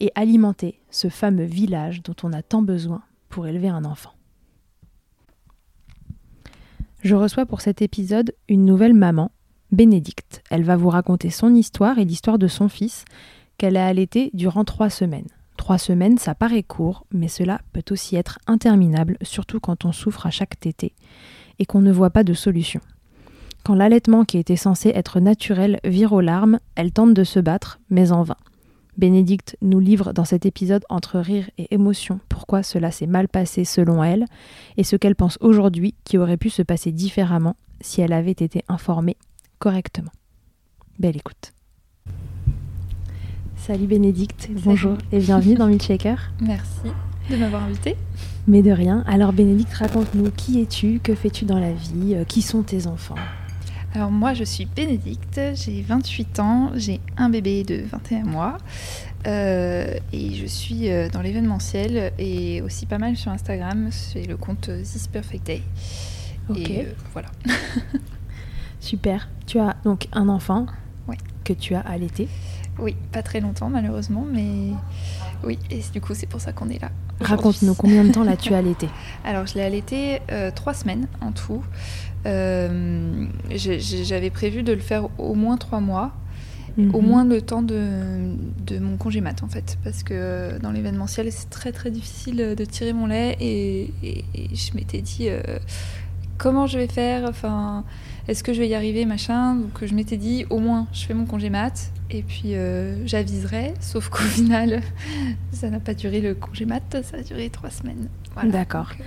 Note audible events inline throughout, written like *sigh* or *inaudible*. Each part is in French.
et alimenter ce fameux village dont on a tant besoin pour élever un enfant. Je reçois pour cet épisode une nouvelle maman, Bénédicte. Elle va vous raconter son histoire et l'histoire de son fils qu'elle a allaité durant trois semaines. Trois semaines, ça paraît court, mais cela peut aussi être interminable, surtout quand on souffre à chaque tétée et qu'on ne voit pas de solution. Quand l'allaitement qui était censé être naturel vire aux larmes, elle tente de se battre, mais en vain. Bénédicte nous livre dans cet épisode entre rire et émotion pourquoi cela s'est mal passé selon elle et ce qu'elle pense aujourd'hui qui aurait pu se passer différemment si elle avait été informée correctement. Belle écoute. Salut Bénédicte, bonjour et bienvenue dans Milkshaker. *laughs* Merci de m'avoir invitée. Mais de rien. Alors Bénédicte, raconte-nous qui es-tu, que fais-tu dans la vie, euh, qui sont tes enfants? Alors moi je suis Bénédicte, j'ai 28 ans, j'ai un bébé de 21 mois euh, et je suis euh, dans l'événementiel et aussi pas mal sur Instagram, c'est le compte This Perfect Day. Ok. Et euh, voilà. *laughs* Super. Tu as donc un enfant Oui. que tu as allaité? Oui, pas très longtemps malheureusement, mais oui, et du coup c'est pour ça qu'on est là. Raconte-nous combien de temps l'as-tu allaité *laughs* Alors je l'ai allaité euh, trois semaines en tout. Euh, J'avais prévu de le faire au moins trois mois. au Mhm. moins le temps de, de mon congé mat en fait parce que euh, dans l'événementiel c'est très très difficile de tirer mon lait et, et- et je m'étais dit euh, comment je vais faire enfin est-ce que je vais y arriver machin donc je m'étais dit au moins je fais mon congé mat et puis euh, j'aviserai sauf qu'au *laughs* final ça n'a pas duré le congé mat ça a duré trois semaines Voilà. D'accord. Euh,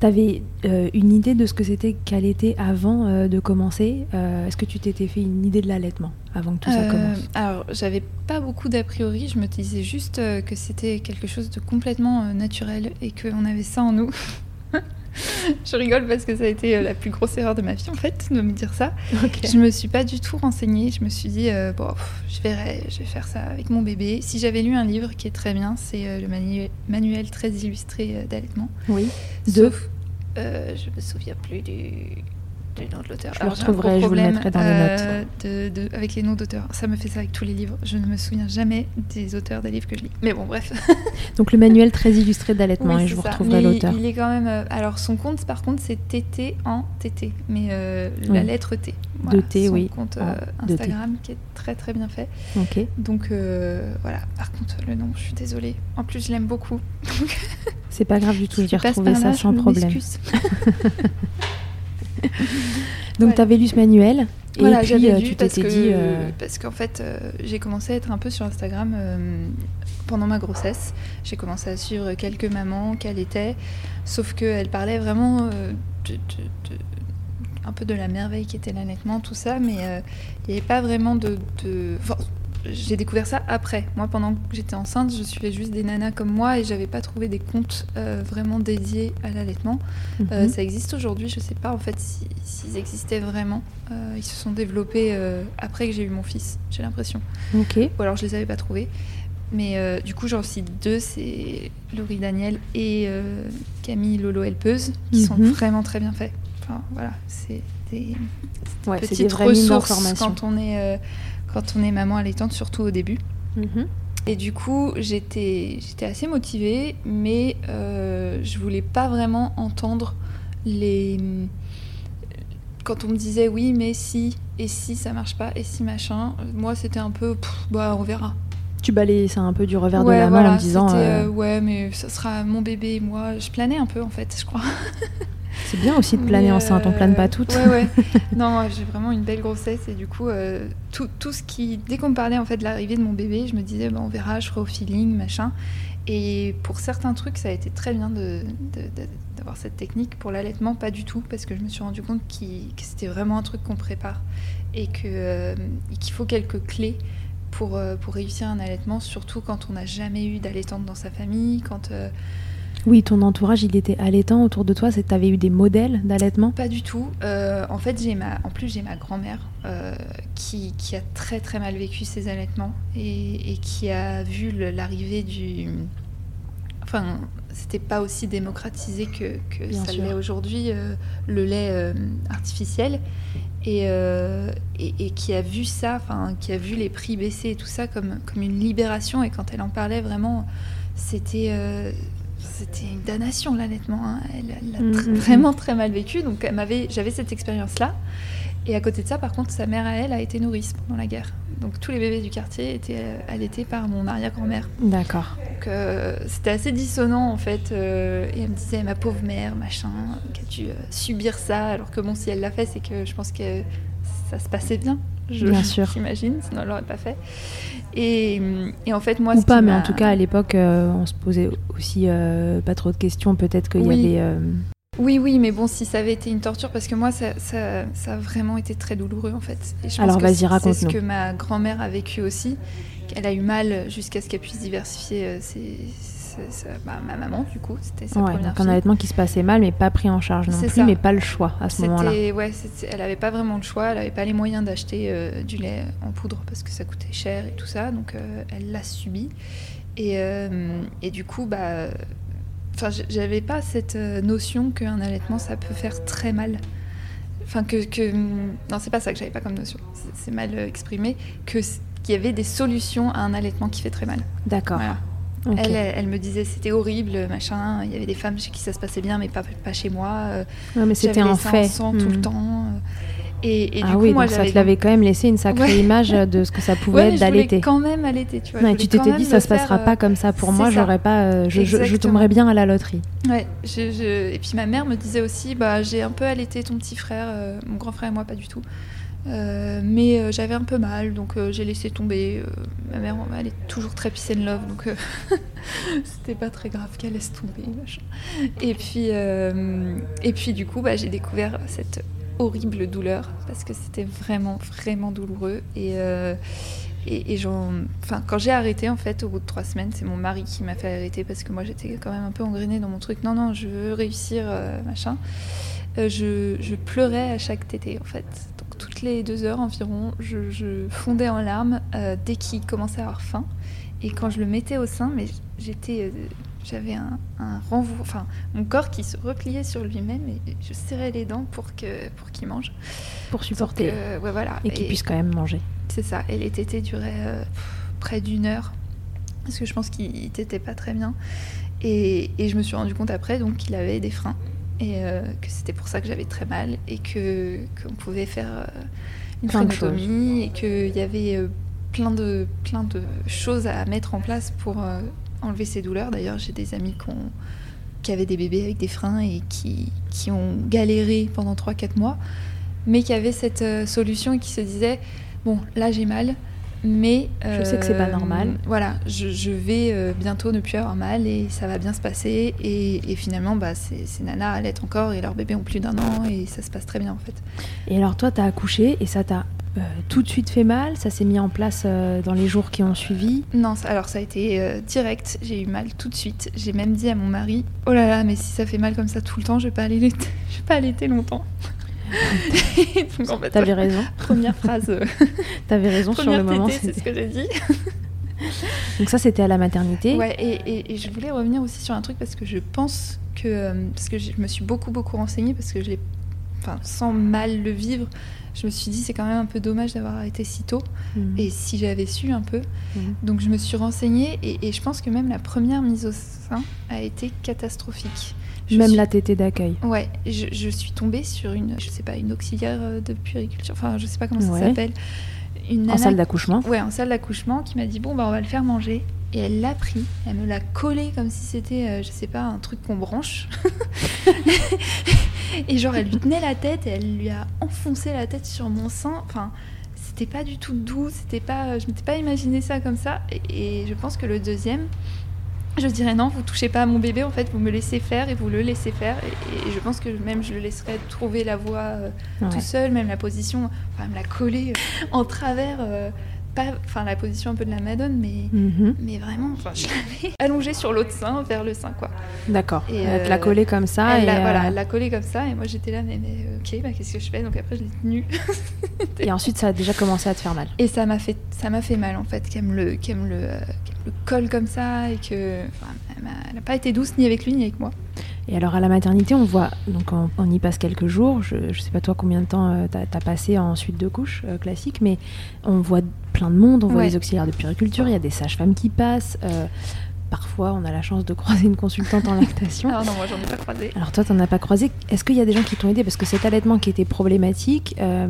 T'avais euh, une idée de ce que c'était qu'allaiter avant euh, de commencer Est-ce que tu t'étais fait une idée de l'allaitement avant que tout ça commence? Alors, j'avais pas beaucoup d'a priori. Je me disais juste que c'était quelque chose de complètement naturel et qu'on avait ça en nous. *laughs* je rigole parce que ça a été euh, la plus grosse erreur de ma vie en fait de me dire ça. Ok. Je me suis pas du tout renseignée. Je me suis dit euh, bon, pff, je verrai, je vais faire ça avec mon bébé. Si j'avais lu un livre qui est très bien, c'est euh, le manu- manuel très illustré euh, d'allaitement. Oui. De Sauf, je me souviens plus du, du nom de l'auteur. Je Alors, j'ai retrouverai, je vous le mettrai dans les euh, de- de- avec les noms d'auteurs. Ça me fait ça avec tous les livres. Je ne me souviens jamais des auteurs des livres que je lis. Mais bon, bref. *laughs* Donc le manuel très illustré d'allaitement Oui, et c'est je vous ça. retrouverai l'auteur. Il est quand même. euh, alors, son compte, par contre, c'est TT en TT. Mais euh, la lettre T. De T, son oui, compte euh, T. Instagram qui est très très bien fait. Ok. Donc voilà. Par contre, le nom, je suis désolée. En plus, je l'aime beaucoup. C'est pas grave du tout, retrouver par ça là, sans problème. *laughs* Donc Voilà. tu avais lu ce manuel et Voilà, j'avais euh, lu tu parce t'étais que, dit euh, parce qu'en fait, euh, j'ai commencé à être un peu sur Instagram euh, pendant ma grossesse. J'ai commencé à suivre quelques mamans qu'elle était, sauf qu'elle parlait vraiment de, de- de- un peu de la merveille qui était l'allaitement, tout ça, mais il n'y avait pas vraiment de. de... Enfin, j'ai découvert ça après. Moi, pendant que j'étais enceinte, je suivais juste des nanas comme moi et j'avais pas trouvé des comptes euh, vraiment dédiés à l'allaitement. Euh, Mhm. ça existe aujourd'hui, je sais pas en fait si- s'ils existaient vraiment. Euh, ils se sont développés après que j'ai eu mon fils, j'ai l'impression. Ok. Ou alors je les avais pas trouvés. Mais du coup, j'en cite deux, c'est Laurie Daniel et Camille Lolo Helpeuse, qui sont Mhm. vraiment très bien faits. Enfin, voilà, c'est des Ouais, c'est des petites vraies ressources quand on est quand on est maman allaitante, surtout au début. Mhm. Et du coup, j'étais assez motivée, mais euh, je voulais pas vraiment entendre les quand on me disait oui, mais si et si ça marche pas et si machin. Moi, c'était un peu pff, bah on verra. Tu balayais ça un peu du revers de la main voilà, en disant c'était, euh, euh, ouais, mais ça sera mon bébé et moi. Je planais un peu en fait, je crois. *laughs* c'est bien aussi de planer enceinte, on plane pas toutes. Ouais, ouais. *laughs* non, j'ai vraiment une belle grossesse et du coup, euh, tout, tout ce qui. Dès qu'on me parlait en fait de l'arrivée de mon bébé, je me disais, bah, on verra, je ferai au feeling, machin. Et pour certains trucs, ça a été très bien de, de- de- d'avoir cette technique. Pour l'allaitement, pas du tout, parce que je me suis rendu compte qu'il- que c'était vraiment un truc qu'on prépare et euh, qu'il faut quelques clés. Pour, euh, pour réussir un allaitement, surtout quand on n'a jamais eu d'allaitante dans sa famille, quand euh, Oui, ton entourage, il était allaitant autour de toi, tu avais eu des modèles d'allaitement? Pas du tout. Euh, en fait, j'ai ma, en plus j'ai ma grand-mère euh, qui, qui a très très mal vécu ses allaitements et, et qui a vu l'arrivée du. Enfin, c'était pas aussi démocratisé que, que Bien ça l'est aujourd'hui, euh, le lait artificiel. Et, euh, et, et qui a vu ça, enfin, qui a vu les prix baisser et tout ça comme, comme une libération. Et quand elle en parlait, vraiment, c'était. euh, c'était une damnation l'allaitement. hein. Elle l'a Mm, mm, mm. vraiment très mal vécu. Donc j'avais cette expérience-là. Et à côté de ça, par contre, sa mère à elle a été nourrice pendant la guerre. Donc tous les bébés du quartier étaient euh, allaités par mon arrière-grand-mère. D'accord. Donc euh, c'était assez dissonant en fait. euh, et elle me disait ma pauvre mère, machin, dû euh, subir ça? Alors que bon, si elle l'a fait, c'est que je pense que ça se passait bien. Je, Bien sûr. J'imagine, sinon elle l'aurait pas fait. Et, et en fait, moi, Ou pas, mais en tout cas, à l'époque, euh, on se posait aussi euh, pas trop de questions. Peut-être qu'il Oui. y avait. euh, Oui, oui, mais bon, si ça avait été une torture, parce que moi, ça, ça, ça a vraiment été très douloureux en fait. Et je pense Alors, vas-y, c'est- C'est ce que ma grand-mère a vécu aussi. Elle a eu mal jusqu'à ce qu'elle puisse diversifier euh, ses, bah, ma maman, du coup. C'était sa Ouais, première donc un allaitement qui se passait mal, mais pas pris en charge non C'est plus, ça. mais pas le choix à ce moment-là. Ouais, elle n'avait pas vraiment le choix, elle n'avait pas les moyens d'acheter euh, du lait en poudre parce que ça coûtait cher et tout ça, donc euh, elle l'a subi. Et, euh, et du coup, bah, j'avais pas cette notion qu'un allaitement ça peut faire très mal. Enfin, que, que non, c'est pas ça que j'avais pas comme notion, c'est- mal exprimé, que qu'il y avait des solutions à un allaitement qui fait très mal. D'accord. Voilà. Elle, me disait c'était horrible, machin. Il y avait des femmes chez qui ça se passait bien, mais pas, pas chez moi. Ouais, mais c'était un fait. sang tout le Hmm. temps. Et, et ah du oui, coup, moi, donc ça te l'avait quand même laissé une sacrée Ouais. image de ce que ça *laughs* pouvait Ouais, être d'allaiter. quand même allaiter, tu vois. Ouais, tu t'étais dit ça se passera pas euh, comme ça pour moi, j'aurais pas, euh, je, je, tomberais bien à la loterie. Ouais, je- et puis ma mère me disait aussi, bah, j'ai un peu allaité ton petit frère, euh, mon grand frère et moi pas du tout. Euh, mais euh, j'avais un peu mal, donc euh, j'ai laissé tomber. Ma mère, elle est toujours très peace and love, donc *laughs* c'était pas très grave qu'elle laisse tomber. Et puis, et puis du coup, bah, j'ai découvert cette horrible douleur parce que c'était vraiment, vraiment douloureux. Et, quand j'ai arrêté, en fait, au bout de trois semaines, c'est mon mari qui m'a fait arrêter parce que moi j'étais quand même un peu engrenée dans mon truc. Non, non, je veux réussir, machin. Je, je pleurais à chaque tétée, en fait. Toutes les deux heures environ, je, je fondais en larmes euh, dès qu'il commençait à avoir faim. Et quand je le mettais au sein, mais j'étais, euh, j'avais un, un renvoi, enfin mon corps qui se repliait sur lui-même et je serrais les dents pour que pour qu'il mange. Pour supporter. Donc, euh, ouais, voilà. Et qu'il puisse quand même manger. C'est ça. Et les tétés duraient près d'une heure. Parce que je pense qu'il t'était pas très bien. Et, et je me suis rendu compte après donc qu'il avait des freins. Et euh, que c'était pour ça que j'avais très mal. Et que qu'on pouvait faire euh, une phrénotomie. Et qu'il y avait euh, plein, de, plein de choses à mettre en place pour enlever ces douleurs. D'ailleurs, j'ai des amis qui, ont- qui avaient des bébés avec des freins et qui, qui ont galéré pendant 3-4 mois. Mais qui avaient cette solution et qui se disaient Bon, là j'ai mal, mais Je sais que c'est pas normal. Voilà, je, je vais euh, bientôt ne plus avoir mal et ça va bien se passer. Et, et finalement, bah, ces, ces nanas allaitent encore et leurs bébés ont plus d'un an et ça se passe très bien en fait. Et alors toi, t'as accouché et ça t'a euh, tout de suite fait mal? Ça s'est mis en place euh, dans les jours qui ont suivi? Non, alors ça a été euh, direct. J'ai eu mal tout de suite. J'ai même dit à mon mari Oh là là, mais si ça fait mal comme ça tout le temps, je vais pas l'été- *laughs* je vais pas allaiter longtemps. *laughs* Donc en fait, T'avais raison. première phrase, *laughs* T'avais raison sur le moment. c'est ce que j'ai dit. *laughs* Donc ça, c'était à la maternité. Ouais, et, et- et je voulais revenir aussi sur un truc parce que je pense que. euh, Parce que je me suis beaucoup, beaucoup renseignée parce que je l'ai. Enfin, sans mal le vivre, je me suis dit c'est quand même un peu dommage d'avoir arrêté si tôt. Mhm. Et si j'avais su un peu. Mhm. Donc je me suis renseignée et, et je pense que même la première mise au sein a été catastrophique. Je Même suis- la tétée d'accueil. Ouais, je, je suis tombée sur une, je sais pas, une auxiliaire euh, de puériculture, enfin je sais pas comment ça Ouais. s'appelle. Une En salle d'accouchement. Ouais, en salle d'accouchement, qui m'a dit bon bah on va le faire manger. Et elle l'a pris, elle me l'a collé comme si c'était, euh, je sais pas, un truc qu'on branche. *laughs* et genre elle lui tenait la tête et elle lui a enfoncé la tête sur mon sein. Enfin, c'était pas du tout doux, c'était pas, je m'étais pas imaginé ça comme ça. Et, et je pense que le deuxième, je dirais non, vous touchez pas à mon bébé, en fait, vous me laissez faire et vous le laissez faire. Et, et je pense que même je le laisserais trouver la voie euh, Ouais. tout seul, même la position, enfin, me l'a collé euh, en travers, euh, pas, enfin la position un peu de la Madone, mais, Mhm. mais vraiment, enfin, je l'avais *laughs* allongée sur l'autre sein, vers le sein, quoi. D'accord. Et, Elle te l'a collé comme ça. elle et, l'a voilà, elle l'a collé comme ça, et moi j'étais là, mais, mais, ok, bah, qu'est-ce que je fais? Donc après je l'ai tenue. et ensuite, ça a déjà commencé à te faire mal. Et ça m'a fait, ça m'a fait mal en fait, qu'elle me le, qu'elle me le, qu'elle me le colle comme ça, et que, enfin, elle n'a pas été douce ni avec lui ni avec moi. Et alors à la maternité, on voit, donc on, on y passe quelques jours. Je, je sais pas toi combien de temps euh, t'as as passé en suite de couche euh, classique, mais on voit plein de monde. On voit les auxiliaires de puériculture, il y a des sages-femmes qui passent. euh, parfois, on a la chance de *laughs* croiser une consultante en lactation. Alors non, moi j'en ai pas croisé. Alors toi, t'en as pas croisé. Est-ce qu'il y a des gens qui t'ont aidé? Parce que cet allaitement qui était problématique euh,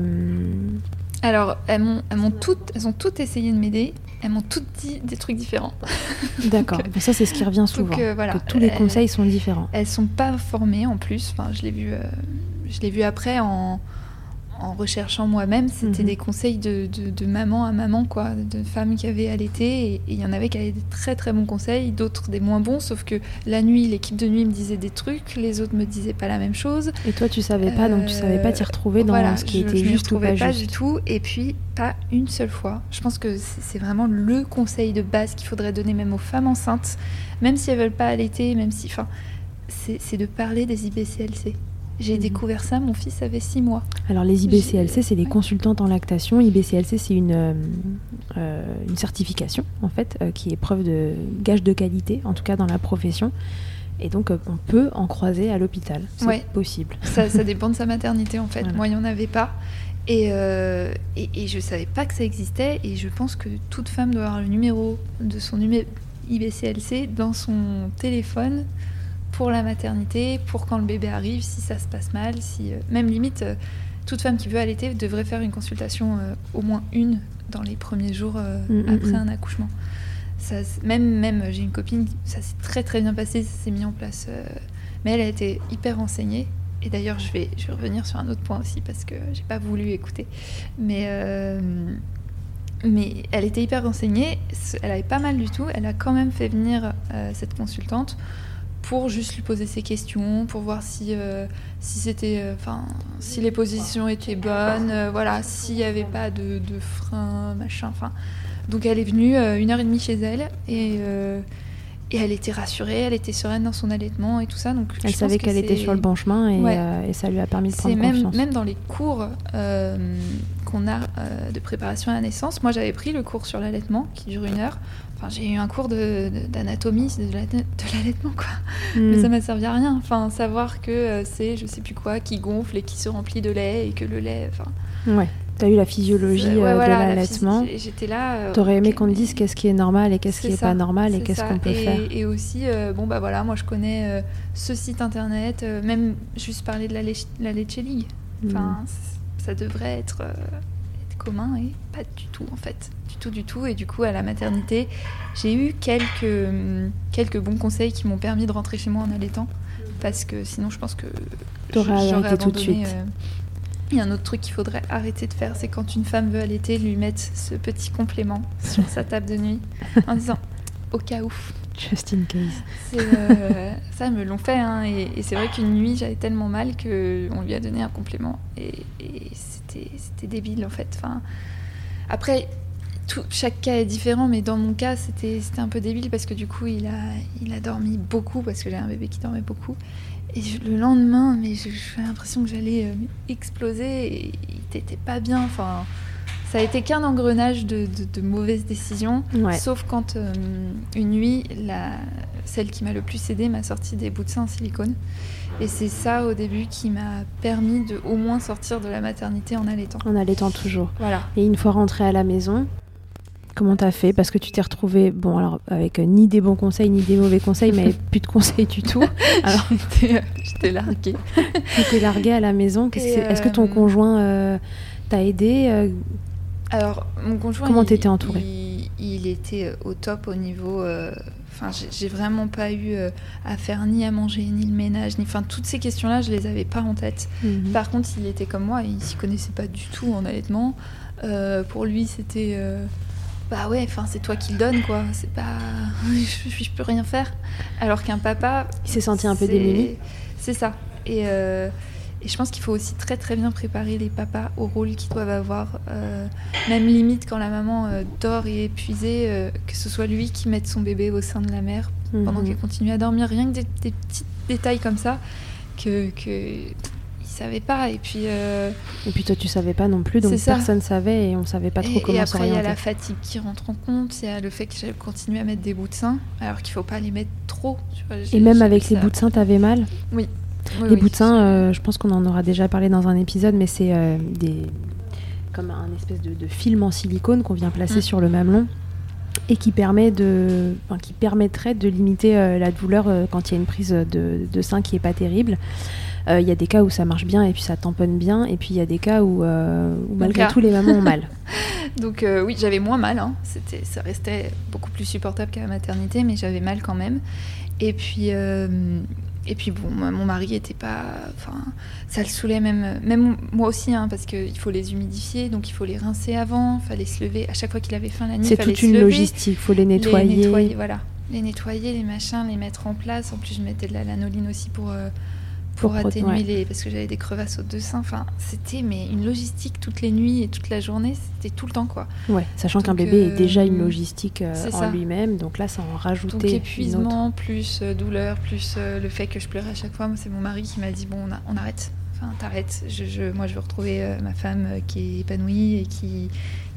Alors elles m'ont, elles m'ont toutes, elles ont toutes essayé de m'aider. Elles m'ont toutes dit des trucs différents. *laughs* D'accord. Donc, Mais ça, c'est ce qui revient souvent. euh, voilà. Que tous les conseils sont différents. Elles sont pas formées en plus. Enfin, je l'ai vu, euh, je l'ai vu après en, en recherchant moi-même. C'était Mhm. des conseils de, de- de maman à maman, quoi, de femmes qui avaient allaité. Et il y en avait qui avaient des très très bons conseils, d'autres des moins bons. Sauf que la nuit, l'équipe de nuit me disait des trucs, les autres me disaient pas la même chose. Et toi, tu savais pas, donc tu savais pas t'y retrouver dans Voilà, ce qui je- était je juste ou pas, pas juste. du tout. Et puis, pas une seule fois. Je pense que c'est vraiment le conseil de base qu'il faudrait donner même aux femmes enceintes, même si elles veulent pas allaiter, même si. Enfin, c'est c'est de parler des IBCLC. J'ai Mhm. découvert ça, mon fils avait six mois. Alors les IBCLC, c'est Ouais. consultantes en lactation. IBCLC, c'est une, euh, euh, une certification, en fait, euh, qui est preuve de gage de qualité, en tout cas dans la profession. Et donc, euh, on peut en croiser à l'hôpital. C'est Ouais. possible. Ça, ça dépend de sa maternité en fait. Voilà. Moi, il n'y en avait pas. Et, euh, et, et je savais pas que ça existait. Et je pense que toute femme doit avoir le numéro de son IBCLC dans son téléphone pour la maternité, pour quand le bébé arrive, si ça se passe mal. Si, euh, même limite, euh, toute femme qui veut allaiter devrait faire une consultation, euh, au moins une, dans les premiers jours Mm, mm, après mm. un accouchement. Ça, même, même j'ai une copine, ça s'est très très bien passé, ça s'est mis en place. euh, mais elle a été hyper renseignée. Et d'ailleurs, je vais, je vais revenir sur un autre point aussi parce que j'ai pas voulu écouter. Mais, euh, mais elle était hyper renseignée. Elle avait pas mal du tout. Elle a quand même fait venir euh, cette consultante pour juste lui poser ses questions, pour voir si, euh, si c'était, euh, enfin, si les positions étaient bonnes, euh, voilà, s'il n'y avait pas de, de frein, machin, enfin. Donc elle est venue une heure et demie chez elle et, et elle était rassurée, elle était sereine dans son allaitement et tout ça. Donc Elle savait qu'elle était sur le bon chemin et, Ouais. et ça lui a permis de prendre même, confiance. même dans les cours qu'on a de préparation à la naissance. Moi, j'avais pris le cours sur l'allaitement qui dure une heure. Enfin, j'ai eu un cours de- de- d'anatomie de, la- de l'allaitement, quoi. Hmm. Mais ça m'a servi à rien. Enfin, savoir que euh, c'est je sais plus quoi qui gonfle et qui se remplit de lait et que le lait. Enfin, Ouais. T'as eu la physiologie euh, voilà, de la l'allaitement. J'étais là. euh, T'aurais aimé qu'on te dise qu'est-ce qui est normal et qu'est-ce qui c'est est ça, pas normal et qu'est-ce qu'on peut et, faire. Et aussi, euh, bon bah voilà, moi je connais ce site internet, même juste parler de la, la Leche League. Enfin, Hmm. c- ça devrait être commun et pas du tout en fait, du tout du tout. Et du coup, à la maternité, j'ai eu quelques hum, quelques bons conseils qui m'ont permis de rentrer chez moi en allaitant, parce que sinon, je pense que j'aurais arrêté tout de abandonné, suite. euh, Il y a un autre truc qu'il faudrait arrêter de faire, c'est quand une femme veut allaiter, lui mettre ce petit complément sur sa table de nuit en disant au cas où. Just in case. Euh, ça, me l'ont fait. Hein, et, c'est vrai qu'une nuit, j'avais tellement mal qu'on lui a donné un complément. Et, et c'était débile, en fait. Enfin, après, tout, chaque cas est différent, mais dans mon cas, c'était un peu débile parce que du coup, il a, il a dormi beaucoup parce que j'ai un bébé qui dormait beaucoup. Et le lendemain, mais j'avais l'impression que j'allais euh, exploser. Et il t'était pas bien. Enfin, ça a été qu'un engrenage de, de- de mauvaises décisions. Ouais. Sauf quand euh, une nuit, la, celle qui m'a le plus aidé m'a sorti des bouts de seins en silicone. Et c'est ça au début qui m'a permis de au moins sortir de la maternité en allaitant. En allaitant toujours. Voilà. Et une fois rentrée à la maison, comment t'as fait? Parce que tu t'es retrouvée, bon, alors avec euh, ni des bons conseils ni des mauvais conseils, mais *laughs* plus de conseils du tout. Alors, *laughs* J'étais j'étais larguée. *laughs* tu t'es larguée à la maison. Que Est-ce que ton euh, conjoint euh, t'a aidé euh, Alors, mon conjoint. Comment t'étais entourée il, il était euh, au top au niveau. euh, Enfin, j'ai- j'ai vraiment pas eu euh, à faire ni à manger, ni le ménage, ni. Enfin, toutes ces questions-là, je les avais pas en tête. mhm. Par contre, il était comme moi, il s'y connaissait pas du tout en allaitement. Euh, pour lui, c'était. bah ouais, enfin, c'est toi qui le donnes, quoi. C'est pas. *laughs* Je, je- peux rien faire. Alors qu'un papa. Il s'est senti un peu démuni C'est ça. Et, et je pense qu'il faut aussi très très bien préparer les papas au rôle qu'ils doivent avoir. euh, même limite quand la maman euh, dort et est épuisée, euh, que ce soit lui qui mette son bébé au sein de la mère pendant Mhm. qu'elle continue à dormir. Rien que des, des petits détails comme ça que, que il savait pas. Et puis, Et puis toi, tu savais pas non plus, donc C'est ça. personne savait et on savait pas trop et, et comment après, il y a la fatigue qui rentre en compte. Il y a le fait que j'ai continué à mettre des bouts de sein, alors qu'il faut pas les mettre trop. tu vois. Et même avec ça. bouts de sein, t'avais mal? Oui, Les oui. bouts de euh, je pense qu'on en aura déjà parlé dans un épisode, mais c'est euh, des comme un espèce de, de film en silicone qu'on vient placer Mm. sur le mamelon et qui permet de, enfin, qui permettrait de limiter euh, la douleur euh, quand il y a une prise de, de sein qui est pas terrible. Euh, Il y a des cas où ça marche bien et puis ça tamponne bien, et puis il y a des cas où, où malgré cas. tout les mamans ont mal. *laughs* Donc oui, j'avais moins mal. hein. C'était, ça restait beaucoup plus supportable qu'à la maternité, mais j'avais mal quand même. Et puis, et puis bon, mon mari était pas, enfin, ça le saoulait même, même moi aussi, hein, parce qu'il faut les humidifier, donc il faut les rincer avant, fallait se lever à chaque fois qu'il avait faim la nuit. C'est toute une logistique, faut les les nettoyer. nettoyer, voilà, les nettoyer, les machins, les mettre en place. En plus, je mettais de la lanoline aussi pour. euh, pour, atténuer ouais. les parce que j'avais des crevasses au deux seins enfin c'était mais une logistique toutes les nuits et toute la journée c'était tout le temps quoi Ouais, sachant qu'un Donc, bébé est euh, déjà une logistique euh, en lui-même, donc là ça en Donc rajoutait une autre. épuisement, plus euh, douleur, plus euh, le fait que je pleurais à chaque fois. Moi, c'est mon mari qui m'a dit bon, on, a- on arrête. Enfin, t'arrêtes. Je, je- moi, je veux retrouver ma femme qui est épanouie et qui,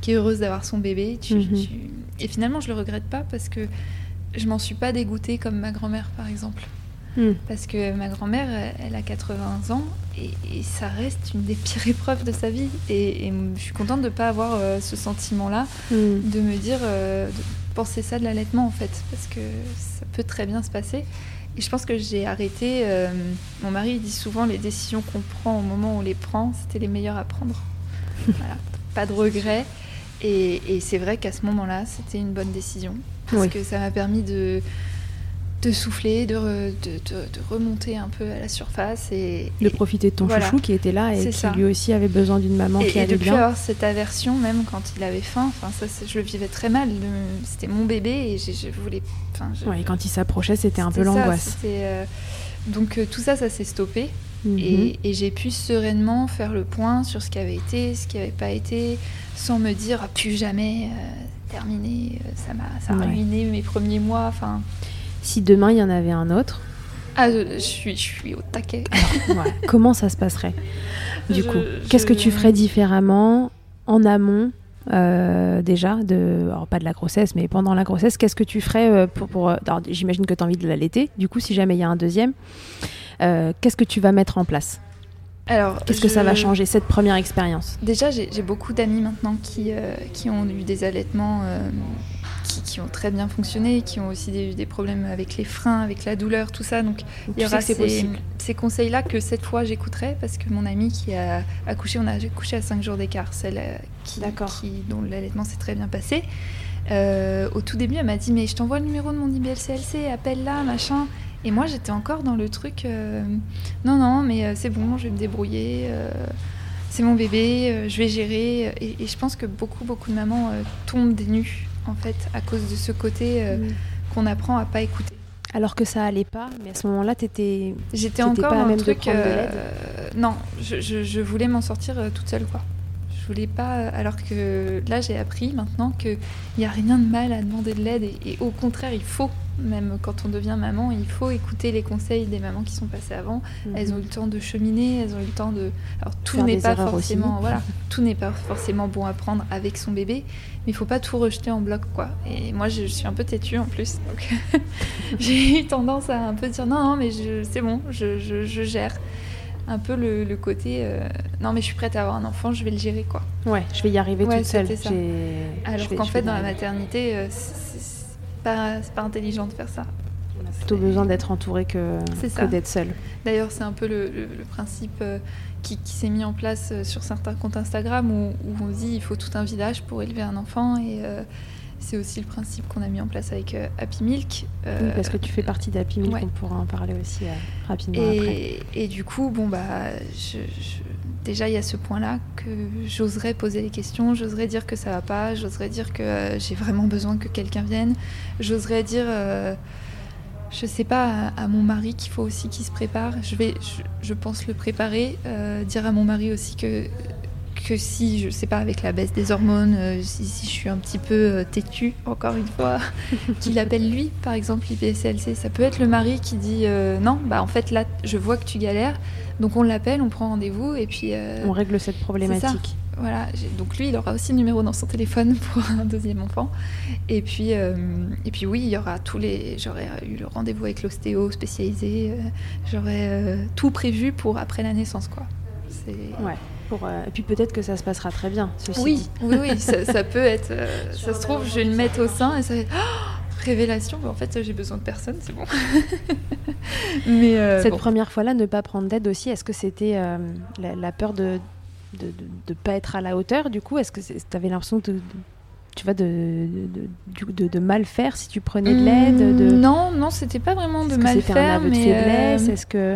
qui est heureuse d'avoir son bébé. Tu- Mhm. tu- Et finalement, je le regrette pas parce que je m'en suis pas dégoûtée comme ma grand-mère, par exemple. Hmm. Parce que ma grand-mère, elle- a 80 ans et, et ça reste une des pires *laughs* épreuves de sa vie. Et, et je suis contente de ne pas avoir euh, ce sentiment-là Hmm. de me dire, euh, de penser ça de l'allaitement en fait, parce que ça peut très bien se passer. Et je pense que j'ai arrêté. euh, mon mari dit souvent les décisions qu'on prend au moment où on les prend, c'était les meilleures à prendre. *laughs* voilà, pas de regrets. Et, et c'est vrai qu'à ce moment-là, c'était une bonne décision parce Oui. que ça m'a permis de de souffler, de, re- de, de- de remonter un peu à la surface et, de et- profiter de ton voilà. chouchou qui était là et qui ça. lui aussi avait besoin d'une maman et, qui et allait de bien. avoir cette aversion, même quand il avait faim, enfin ça, je le vivais très mal. de- C'était mon bébé et je voulais. Enfin, je- Ouais, et quand il s'approchait, c'était un peu l'angoisse. euh, Donc euh, tout ça, ça s'est stoppé Mhm. et, et j'ai pu sereinement faire le point sur ce qui avait été, ce qui n'avait pas été, sans me dire ah, plus jamais euh, terminé, ça m'a ça a Ouais. ruiné mes premiers mois. Enfin, Si demain il y en avait un autre, ah, je, suis, je suis au taquet. ouais, *laughs* comment ça se passerait Du Je- coup, qu'est-ce que tu ferais différemment en amont euh, déjà de, alors pas de la grossesse, mais pendant la grossesse, qu'est-ce que tu ferais euh, pour, pour alors, j'imagine que tu as envie de l'allaiter. Du coup, si jamais il y a un deuxième, euh, qu'est-ce que tu vas mettre en place? Alors, Qu'est-ce que ça va changer cette première expérience? Déjà, j'ai beaucoup d'amis maintenant qui, euh, qui ont eu des allaitements euh, qui, qui ont très bien fonctionné, qui ont aussi des- eu des problèmes avec les freins, avec la douleur, tout ça. Donc, il Tu y sais aura ces, ces conseils-là que cette fois j'écouterai parce que mon amie qui a accouché, on a accouché à 5 jours d'écart, celle euh, qui, dont l'allaitement s'est très bien passé. Euh, au tout début, elle m'a dit Mais je t'envoie le numéro de mon IBLCLC, appelle-la, machin. Et moi, j'étais encore dans le truc euh, Non, non, mais c'est bon, je vais me débrouiller. euh, c'est mon bébé, je vais gérer. Et, et je pense que beaucoup, beaucoup de mamans euh, tombent des nues, en fait, à cause de ce côté euh, Mm. qu'on apprend à pas écouter. Alors que ça allait pas, mais à ce moment-là, t'étais. J'étais encore pas dans même de truc. de euh, non, je, je- je voulais m'en sortir euh, toute seule, quoi. Je voulais pas. Alors que là, j'ai appris maintenant qu'il n'y a rien de mal à demander de l'aide et, et au contraire, il faut. Même quand on devient maman, il faut écouter les conseils des mamans qui sont passées avant. Elles ont eu le temps de cheminer, elles ont eu le temps de. Alors tout n'est pas aussi. forcément, voilà, tout n'est pas forcément bon à prendre avec son bébé, mais il faut pas tout rejeter en bloc, quoi. Et moi, je, suis un peu têtue en plus, donc *laughs* j'ai eu tendance à un peu dire non, non, mais c'est bon, je, je- je gère. Un peu le, le côté euh, non, mais je suis prête à avoir un enfant, je vais le gérer, quoi. Ouais, je vais y arriver Ouais, toute seule. ça. Alors qu'en fait, dans la maternité, euh, pas, c'est pas intelligent de faire ça. On a plutôt besoin d'être entouré que, d'être seul. D'ailleurs, c'est un peu le, le- le principe euh, qui, qui s'est mis en place euh, sur certains comptes Instagram où, où on dit il faut tout un village pour élever un enfant et euh, c'est aussi le principe qu'on a mis en place avec euh, Happy Milk. euh, Oui, parce que tu fais partie d'Happy Milk, ouais. on pourra en parler aussi euh, rapidement après. et, et du coup, bon bah, je- je- déjà il y a ce point-là que j'oserais poser les questions, j'oserais dire que ça va pas, j'oserais dire que euh, j'ai vraiment besoin que quelqu'un vienne, j'oserais dire, euh, je sais pas, à, mon mari qu'il faut aussi qu'il se prépare. Je vais, je, je pense le préparer, euh, dire à mon mari aussi que que si, je sais pas, avec la baisse des hormones, euh, si, si je suis un petit peu euh, têtue, encore une fois, *laughs* qu'il appelle lui, par exemple, l'IPSLC. Ça peut être le mari qui dit euh, non, bah en fait là, je vois que tu galères, donc on l'appelle, on prend rendez-vous, et puis On règle cette problématique. voilà. Donc lui, il aura aussi le numéro dans son téléphone *laughs* pour un deuxième enfant. Et puis, et puis oui, il y aura tous les. J'aurais eu le rendez-vous avec l'ostéo spécialisé. J'aurais tout prévu pour après la naissance, quoi. C'est- Ouais. Pour, euh, et puis peut-être que ça se passera très bien, ceci Oui, dit. oui, oui, ça, ça *laughs* peut être. euh, ça se trouve, je vais le mettre au sein et ça va être. Oh, révélation, mais en fait, j'ai besoin de personne, c'est bon. *laughs* mais euh, Cette bon. première fois-là, ne pas prendre d'aide aussi, est-ce que c'était euh, la, la peur de de, de, de pas être à la hauteur du coup? Est-ce que tu avais l'impression de, de- tu vois, de, de, du- de- de mal faire si tu prenais de l'aide de... Hum, Non, non, c'était pas vraiment de Est-ce que mal c'était un faire, aveu de mais faiblesse? euh, Est-ce que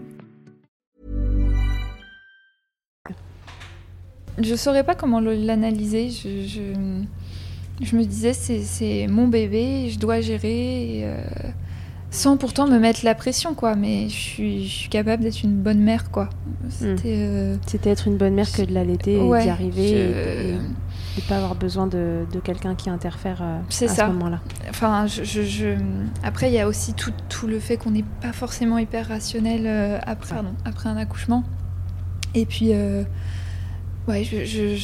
Je saurais pas comment l'analyser. Je, je, je me disais, c'est- mon bébé, je dois gérer, et, euh, sans pourtant me mettre la pression, quoi. Mais je suis, je suis capable d'être une bonne mère, quoi. C'était. euh, c'était être une bonne mère que de l'allaiter et d'y arriver je- et, et pas avoir besoin de, de quelqu'un qui interfère euh, à ça. ce moment-là Enfin, je, je- je- après, il y a aussi tout, tout le fait qu'on n'est pas forcément hyper rationnel euh, après, pardon, après un accouchement. Et puis, euh, ouais, je,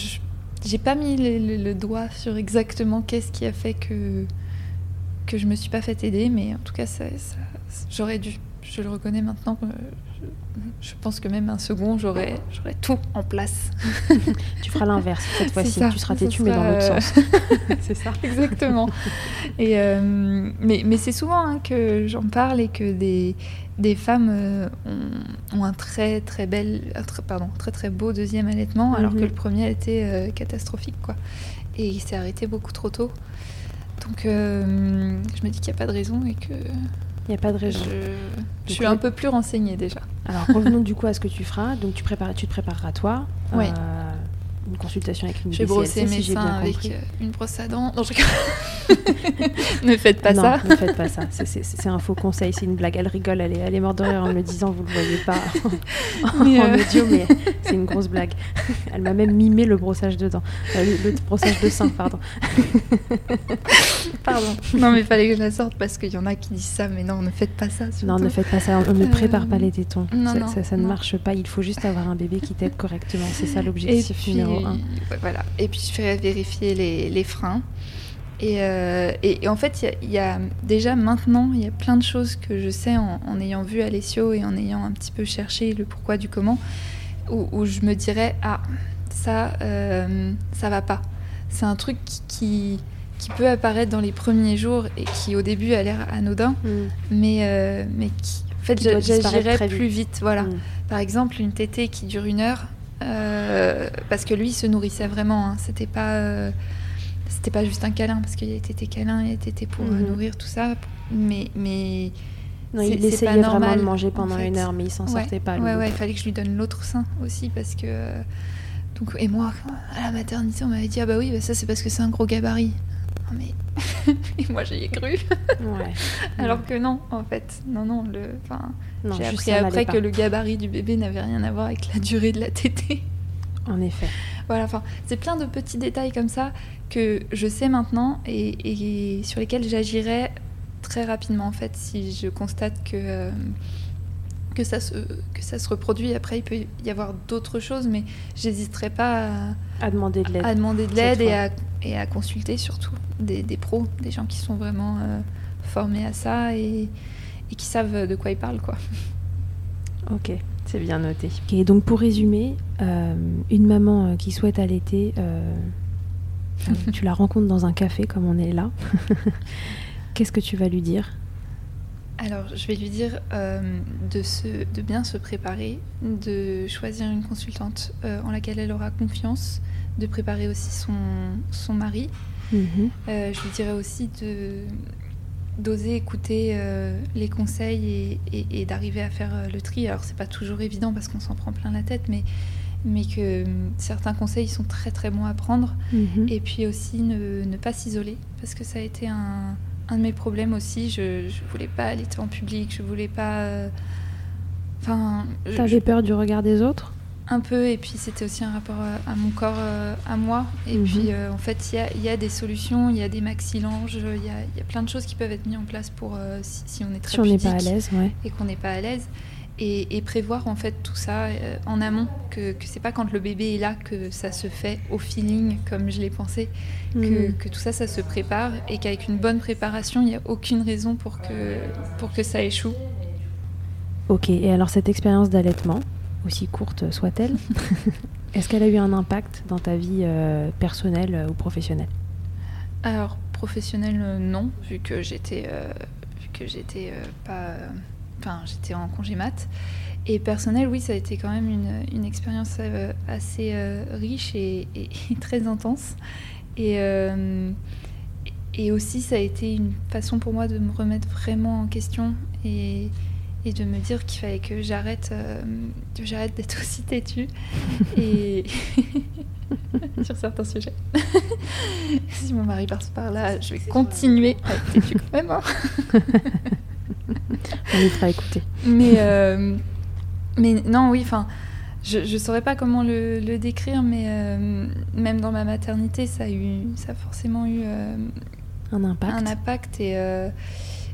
j'ai pas mis le, doigt sur exactement qu'est-ce qui a fait que que je me suis pas fait aider, mais en tout cas, j'aurais dû. Je le reconnais maintenant. euh, Je, je pense que même un second, j'aurais j'aurais tout en place. *laughs* tu feras l'inverse cette fois-ci tu seras têtu mais dans l'autre euh, sens *laughs* c'est ça Exactement. Et euh, mais mais c'est souvent hein, que j'en parle et que des, des femmes euh, ont, ont un très très bel, très- pardon, très très beau deuxième allaitement, alors Mhm. que le premier a été euh, catastrophique quoi. Et il s'est arrêté beaucoup trop tôt. Donc je me dis qu'il n'y a pas de raison et que il n'y a pas de je, raison je suis là- un peu plus renseignée déjà. Alors revenons du coup à ce que tu feras. Donc tu, prépares, tu te prépareras toi. Ouais. euh, une consultation avec une Je vais brosser BCLC, mes si j'ai seins avec compris. euh, une brosse à dents. Non, je *laughs* ne faites pas non, ça. ne faites pas ça. C'est- un faux conseil, c'est une blague. Elle rigole, elle est, elle est morte de rire en me disant, vous le voyez pas en, *laughs* Mais, *laughs* en euh, audio, mais c'est une grosse blague. Elle m'a même mimé le brossage de dents. Euh, le, le brossage de seins, pardon. Pardon. Non, mais fallait que je la sorte parce qu'il y en a qui disent ça, mais non, ne faites pas ça. Non, ne faites pas ça. On ne Euh, prépare pas les tétons. non, ça, non, ça- ça ne marche pas. Il faut juste avoir un bébé qui t'aide correctement. C'est ça l'objectif numéro voilà. Et puis, je ferai vérifier les, les freins. Et, euh, et- et en fait, il y a- il y, a déjà maintenant, il y a plein de choses que je sais en, en ayant vu Alessio et en ayant un petit peu cherché le pourquoi du comment, où, où je me dirais ah ça euh, ça va pas. C'est un truc qui, qui qui peut apparaître dans les premiers jours et qui au début a l'air anodin, Mm. mais euh, mais qui en fait j'agirais plus vite. Voilà. Mm. Par exemple, une tétée qui dure une heure, parce que lui il se nourrissait vraiment. hein. C'était pas, euh, c'était pas juste un câlin, parce qu'il tété câlin, il tété pour euh, Mhm. nourrir tout ça. Mais, mais Non, il essayait pas vraiment normal, de manger en pendant fait. une heure, mais il s'en Ouais, sortait pas. Ouais, ouais, il fallait que je lui donne l'autre sein aussi, parce que. euh, donc, et moi, à la maternité, on m'avait dit ah bah oui, bah ça c'est parce que c'est un gros gabarit. Mais *laughs* et moi j'y ai cru, Ouais. *laughs* alors que non, en fait, non non le. Enfin, j'ai appris après pas. que le gabarit du bébé n'avait rien à voir avec la durée de la tétée. En effet. Voilà, enfin, c'est plein de petits détails comme ça que je sais maintenant et, et sur lesquels j'agirais très rapidement en fait si je constate que, euh, que, ça se, que ça se reproduit. Après, il peut y avoir d'autres choses, mais j'hésiterai pas à, À demander de l'aide. à demander de l'aide et à, et à consulter surtout des, des pros, des gens qui sont vraiment euh, formés à ça et, et qui savent de quoi ils parlent. Quoi. *laughs* Ok, c'est bien noté. Et donc pour résumer, euh, une maman euh, qui souhaite allaiter, euh, euh, *laughs* tu la rencontres dans un café comme on est là. *laughs* Qu'est-ce que tu vas lui dire? Alors, je vais lui dire euh, de, se, de bien se préparer, de choisir une consultante euh, en laquelle elle aura confiance, de préparer aussi son, son mari. Mhm. Euh, je lui dirais aussi de d'oser écouter les conseils et, et- et d'arriver à faire le tri. Alors, c'est pas toujours évident parce qu'on s'en prend plein la tête, mais, mais que certains conseils sont très très bons à prendre. Mhm. Et puis aussi ne, ne pas s'isoler, parce que ça a été un, un de mes problèmes aussi. Je, je voulais pas allaiter en public, je voulais pas. euh, Enfin, je- T'avais peur du regard des autres? Un peu, et puis c'était aussi un rapport à, à mon corps, euh, à moi. Et Mhm. puis euh, en fait, il y a, il y a des solutions, il y a des maxillanges, il y a, il y a plein de choses qui peuvent être mises en place pour euh, si, si on est très Si on n'est pas à l'aise, ouais. et qu'on n'est pas à l'aise. Et, et prévoir en fait tout ça euh, en amont, que, que c'est pas quand le bébé est là que ça se fait au feeling comme je l'ai pensé, que, Mhm. que tout ça ça se prépare et qu'avec une bonne préparation il n'y a aucune raison pour que, pour que ça échoue. Ok, et alors cette expérience d'allaitement, aussi courte soit-elle, *laughs* est-ce qu'elle a eu un impact dans ta vie euh, personnelle ou professionnelle? Alors professionnel euh, non, vu que j'étais euh, vu que j'étais pas enfin j'étais en congé mat. Et personnel, oui, ça a été quand même une, une expérience euh, assez euh, riche et, et- et *laughs* très intense. Et, euh, et aussi, ça a été une façon pour moi de me remettre vraiment en question et, et de me dire qu'il fallait que j'arrête euh, que j'arrête d'être *laughs* aussi têtue et *laughs* sur certains sujets. si mon mari passe par là, je vais continuer à être têtue quand même. hein. On lui fera écouter. Mais, euh, mais non, oui, enfin, je ne saurais pas comment le, le décrire, mais euh, même dans ma maternité, ça a, eu, ça a forcément eu euh, Un impact. un impact et,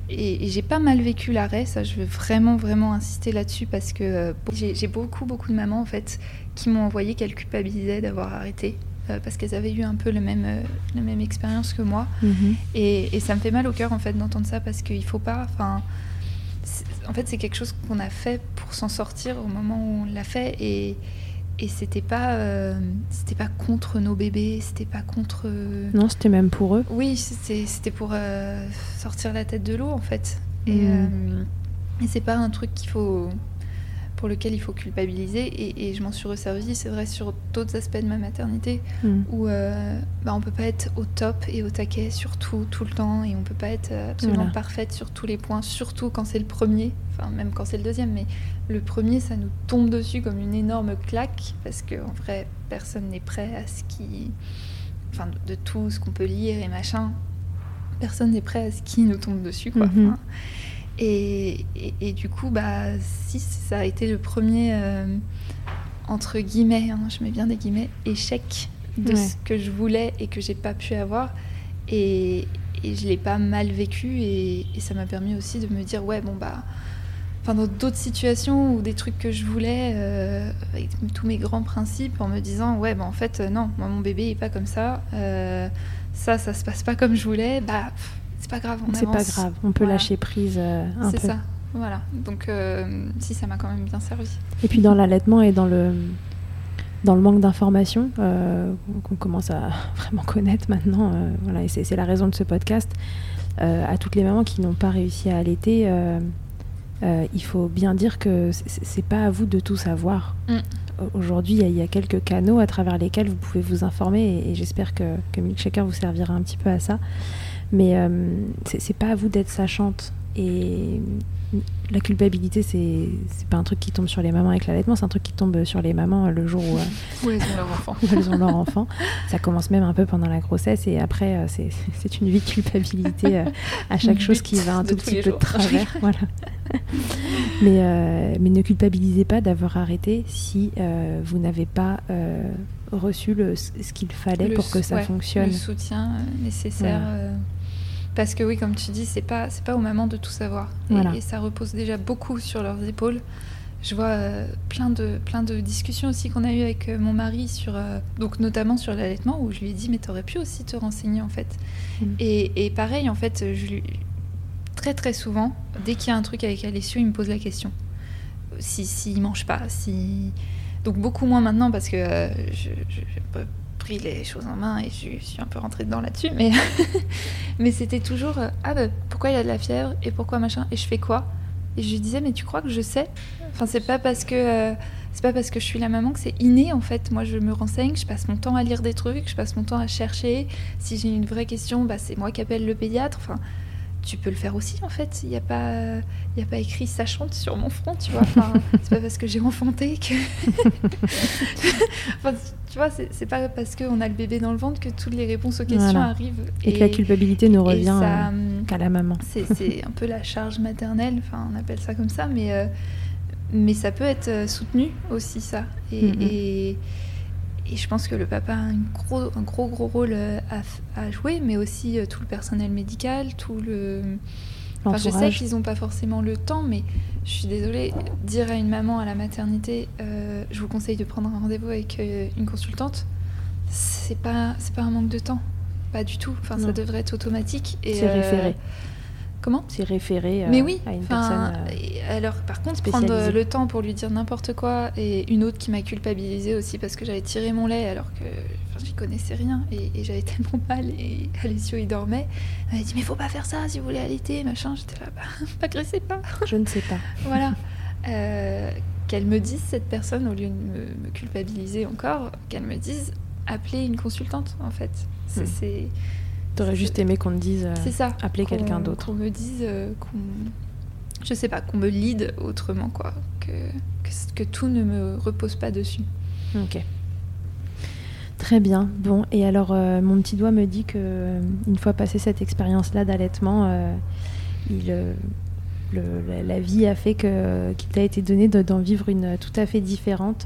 et, et j'ai pas mal vécu l'arrêt. Ça, je veux vraiment, vraiment insister là-dessus parce que j'ai beaucoup, beaucoup de mamans en fait qui m'ont envoyé qu'elles culpabilisaient d'avoir arrêté. euh, parce qu'elles avaient eu un peu le même, euh, la même expérience que moi. Mhm. Et, et ça me fait mal au cœur en fait d'entendre ça parce qu'il faut pas. Enfin, en fait, c'est quelque chose qu'on a fait pour s'en sortir au moment où on l'a fait et et c'était pas euh, c'était pas contre nos bébés, c'était pas contre. Non, c'était même pour eux. Oui, c'était pour euh, sortir la tête de l'eau en fait. Et, euh, et c'est pas un truc qu'il faut pour lequel il faut culpabiliser et, et je m'en suis resservie, c'est vrai, sur d'autres aspects de ma maternité Mhm. où euh, bah, on peut pas être au top et au taquet sur tout, tout le temps, et on peut pas être euh, absolument Voilà. parfaite sur tous les points, surtout quand c'est le premier, enfin même quand c'est le deuxième, mais le premier, ça nous tombe dessus comme une énorme claque, parce qu'en vrai, personne n'est prêt à ce qui... Enfin, de, de tout ce qu'on peut lire et machin, personne n'est prêt à ce qui nous tombe dessus, quoi. Mhm. Enfin, et, et- et du coup, bah, si ça a été le premier, euh, entre guillemets, hein, je mets bien des guillemets, échec de Ouais. ce que je voulais et que j'ai pas pu avoir. Et, et je l'ai pas mal vécu et, ça m'a permis aussi de me dire, ouais, bon, bah, enfin, dans d'autres situations ou des trucs que je voulais, euh, avec tous mes grands principes, en me disant, ouais, bah, en fait, euh, non, moi, mon bébé est pas comme ça, euh, ça, ça se passe pas comme je voulais, bah, pff, pas grave, on C'est pas grave, on peut Voilà. lâcher prise euh, un C'est peu. ça. Voilà, donc euh, si ça m'a quand même bien servi. Et puis dans l'allaitement et dans le, dans le manque d'informations euh, qu'on commence à *laughs* vraiment connaître maintenant, voilà, et c'est c'est la raison de ce podcast, à toutes les mamans qui n'ont pas réussi à allaiter, il faut bien dire que c'est- c'est c'est pas à vous de tout savoir. Mm. Au- Aujourd'hui, il y a- quelques canaux à travers lesquels vous pouvez vous informer et, et j'espère que, que Milkshaker vous servira un petit peu à ça. Mais euh, c'est pas à vous d'être sachante. Et la culpabilité, c'est pas un truc qui tombe sur les mamans avec l'allaitement, c'est un truc qui tombe sur les mamans le jour où, euh, Où elles ont leur enfant. où *laughs* elles ont leur enfant. Ça commence même un peu pendant la grossesse et après, euh, c'est *laughs* une vie de culpabilité à chaque chose qui va un tout petit peu de travers. *laughs* voilà. mais, euh, mais ne culpabilisez pas d'avoir arrêté si euh, vous n'avez pas euh, reçu le, ce qu'il fallait Le pour que ça ouais, fonctionne. Le soutien nécessaire. Voilà. Parce que oui, comme tu dis, c'est pas c'est pas aux mamans de tout savoir. Et, Voilà. et ça repose déjà beaucoup sur leurs épaules. Je vois euh, plein de plein de discussions aussi qu'on a eues avec euh, mon mari sur euh, donc notamment sur l'allaitement où je lui ai dit mais t'aurais pu aussi te renseigner en fait. Mm. Et, et pareil en fait, je lui très très souvent dès qu'il y a un truc avec Alessio, il me pose la question. Si s'il mange pas, si donc beaucoup moins maintenant parce que euh, je, je- j'ai pas pris les choses en main et je suis un peu rentrée dedans là-dessus. Mais, *laughs* mais c'était toujours euh, Ah bah, pourquoi il a de la fièvre et pourquoi machin et je fais quoi? Et je lui disais Mais tu crois que je sais? Enfin, c'est pas parce que. euh, c'est pas parce que je suis la maman que c'est inné en fait. Moi, je me renseigne, je passe mon temps à lire des trucs, je passe mon temps à chercher. Si j'ai une vraie question, bah, c'est moi qui appelle le pédiatre. Enfin, tu peux le faire aussi en fait. Il n'y a pas, il y a pas écrit sachante sur mon front, tu vois. Enfin, *laughs* c'est pas parce que j'ai enfanté que. *laughs* Enfin, tu vois, c'est pas parce qu'on a le bébé dans le ventre que toutes les réponses aux questions Voilà. arrivent. Et, que la culpabilité ne et revient ça, euh, hum, qu'à la maman. c'est *laughs* un peu la charge maternelle, enfin on appelle ça comme ça, mais, euh, mais ça peut être euh, soutenu aussi ça. Et, Mhm. et, et je pense que le papa a un gros, un gros, gros rôle à, jouer, mais aussi tout le personnel médical, tout le... Enfin, je sais qu'ils n'ont pas forcément le temps, mais je suis désolée, dire à une maman à la maternité, euh, je vous conseille de prendre un rendez-vous avec euh, une consultante, c'est pas, c'est pas un manque de temps. Pas du tout. Enfin, ça devrait être automatique. et, C'est euh, référé. Comment? C'est référé euh, mais oui, à une personne. euh, alors par contre prendre euh, le temps pour lui dire n'importe quoi et une autre qui m'a culpabilisée aussi parce que j'avais tiré mon lait alors que enfin, j'y connaissais rien et, et j'avais *laughs* tellement mal et Alessio il dormait. Elle m'a dit mais faut pas faire ça si vous voulez allaiter machin. J'étais là bah *laughs* m'agressez pas. Je ne sais pas. *laughs* voilà. Euh, qu'elle me dise cette personne au lieu de me, me culpabiliser encore, qu'elle me dise appelez une consultante en fait. C'est c'est- T'aurais juste aimé qu'on te dise euh, c'est ça. appeler Qu'on- quelqu'un d'autre. Qu'on me dise, euh, qu'on. Je sais pas, qu'on me lead autrement, quoi. Que, que, que tout ne me repose pas dessus. Ok. Très bien. Bon, et alors euh, mon petit doigt me dit que euh, une fois passé cette expérience-là d'allaitement, euh, il, euh, le- la, la vie a fait que qu'il t'a été donné de- d'en vivre une tout à fait différente,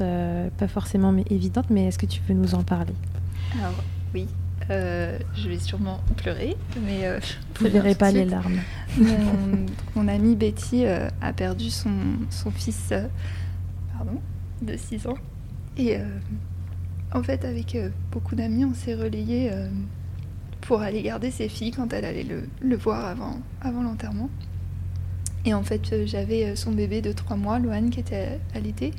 pas forcément mais évidente, mais est-ce que tu peux nous en parler? Alors, oui. je vais sûrement pleurer, mais *laughs* Vous ne verrez pas les larmes. Mon, mon amie Betty a perdu son, son fils pardon, de 6 ans. Et en fait, avec euh, beaucoup d'amis, on s'est relayés euh, pour aller garder ses filles quand elle allait le, voir avant, l'enterrement. Et en fait, euh, j'avais son bébé de 3 mois, Loane, qui était l'été.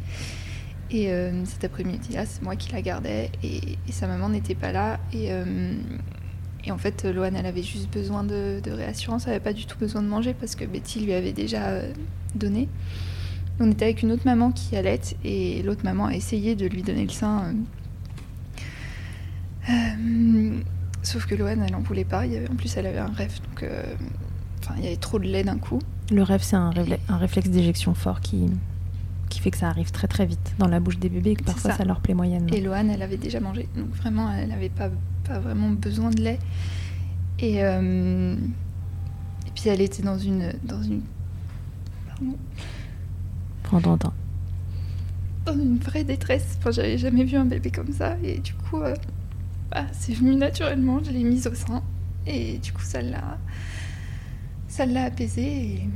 Et cet après-midi-là, c'est moi qui la gardais et, sa maman n'était pas là. Et, en fait, Loane, elle avait juste besoin de, de réassurance, elle n'avait pas du tout besoin de manger parce que Betty lui avait déjà donné. On était avec une autre maman qui allait et l'autre maman a essayé de lui donner le sein. Euh, sauf que Loane, elle en voulait pas. Il y avait, en plus, elle avait un rêve, donc euh, enfin, il y avait trop de lait d'un coup. Le rêve, c'est un, réfle- un réflexe d'éjection fort qui, qui fait que ça arrive très très vite dans la bouche des bébés et que parfois ça. ça. leur plaît moyennement. Et Loane, elle avait déjà mangé. Donc vraiment, elle n'avait pas, pas vraiment besoin de lait. Et, euh, et puis elle était dans une, dans une, pardon, Prends ton temps. dans une vraie détresse. Enfin, j'avais jamais vu un bébé comme ça. Et du coup, euh, bah, c'est venu naturellement. Je l'ai mise au sein. Et du coup, ça l'a, ça l'a apaisée. Et...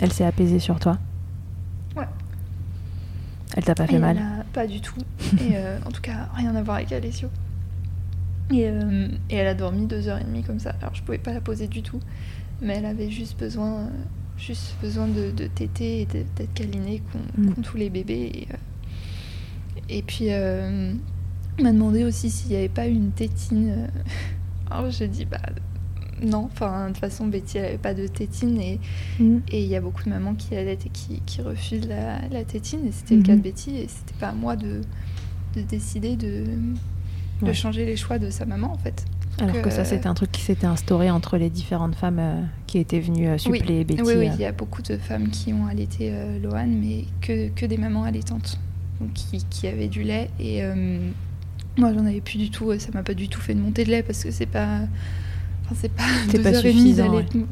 Elle s'est apaisée sur toi? Ouais. Elle t'a pas fait Et mal? a- Pas du tout. Et euh, *laughs* en tout cas, rien à voir avec Alessio. Et, euh, et elle a dormi deux heures et demie comme ça. Alors je pouvais pas la poser du tout, mais elle avait juste besoin, euh, juste besoin de, de téter et d'être câliné qu'ont Mm. qu'ont tous les bébés. Et, euh, et puis, m'a demandé aussi s'il n'y avait pas une tétine. euh. Alors, *laughs* j'ai dit, bah non. Enfin, de toute façon, Betty, elle n'avait pas de tétine. Et Mhm. et il y a beaucoup de mamans qui allaitent et qui, qui refusent la, la tétine. Et c'était le cas Mhm. de Betty. Et c'était pas à moi de, de décider de, de changer les choix de sa maman, en fait. Alors que euh, ça, c'était un truc qui s'était instauré entre les différentes femmes euh, qui étaient venues euh, suppléer Betty. Oui, oui, euh. il y a beaucoup de femmes qui ont allaité euh, Lohan, mais que, que des mamans allaitantes, donc qui, qui avaient du lait. Et euh, moi, j'en avais plus du tout. Ça m'a pas du tout fait de monter de lait parce que c'est pas, enfin, c'est pas deux pas heures et demie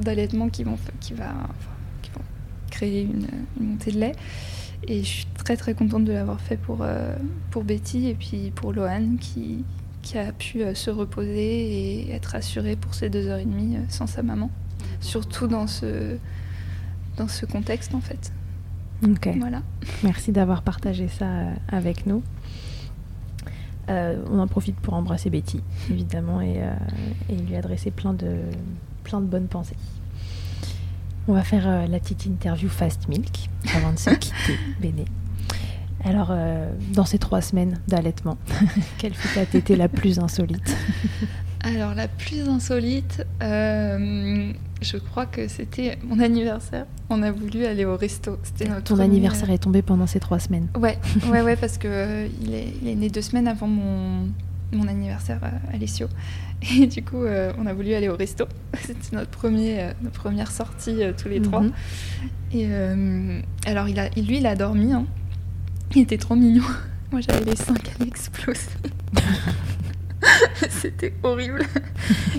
d'allaitement qui vont, qui va, enfin, qui vont créer une, une montée de lait. Et je suis très très contente de l'avoir fait pour, euh, pour Betty et puis pour Lohan qui, qui a pu euh, se reposer et être assurée pour ces deux heures et demie euh, sans sa maman. Surtout dans ce, dans ce contexte en fait. Ok. Voilà. Merci d'avoir partagé ça avec nous. Euh, on en profite pour embrasser Betty, évidemment, et, euh, et lui adresser plein de, plein de bonnes pensées. On va faire euh, la petite interview Fast Milk avant *laughs* de se quitter, Béné. Alors, dans ces trois semaines d'allaitement, *laughs* quelle fut ta tétée la plus insolite? Alors la plus insolite, euh, je crois que c'était mon anniversaire. On a voulu aller au resto. C'était notre Ton premier- anniversaire est tombé pendant ces trois semaines. Ouais, *laughs* ouais, ouais, parce que euh, il, est, il est né deux semaines avant mon, mon anniversaire à Alessio. Et du coup, euh, on a voulu aller au resto. *laughs* C'était notre, premier, euh, notre première sortie euh, tous les trois. Mhm. Et euh, alors, il a, lui, il a dormi. hein. Il était trop mignon. *laughs* Moi, j'avais les seins qui allaient exploser. *laughs* c'était horrible.